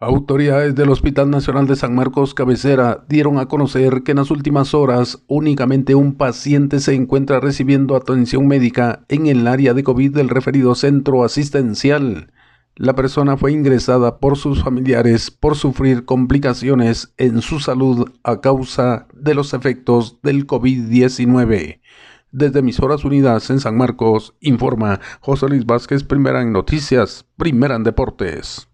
Autoridades del Hospital Nacional de San Marcos Cabecera dieron a conocer que en las últimas horas únicamente un paciente se encuentra recibiendo atención médica en el área de COVID del referido centro asistencial. La persona fue ingresada por sus familiares por sufrir complicaciones en su salud a causa de los efectos del COVID-19. Desde Emisoras Unidas en San Marcos, informa José Luis Vázquez, primera en noticias, primera en deportes.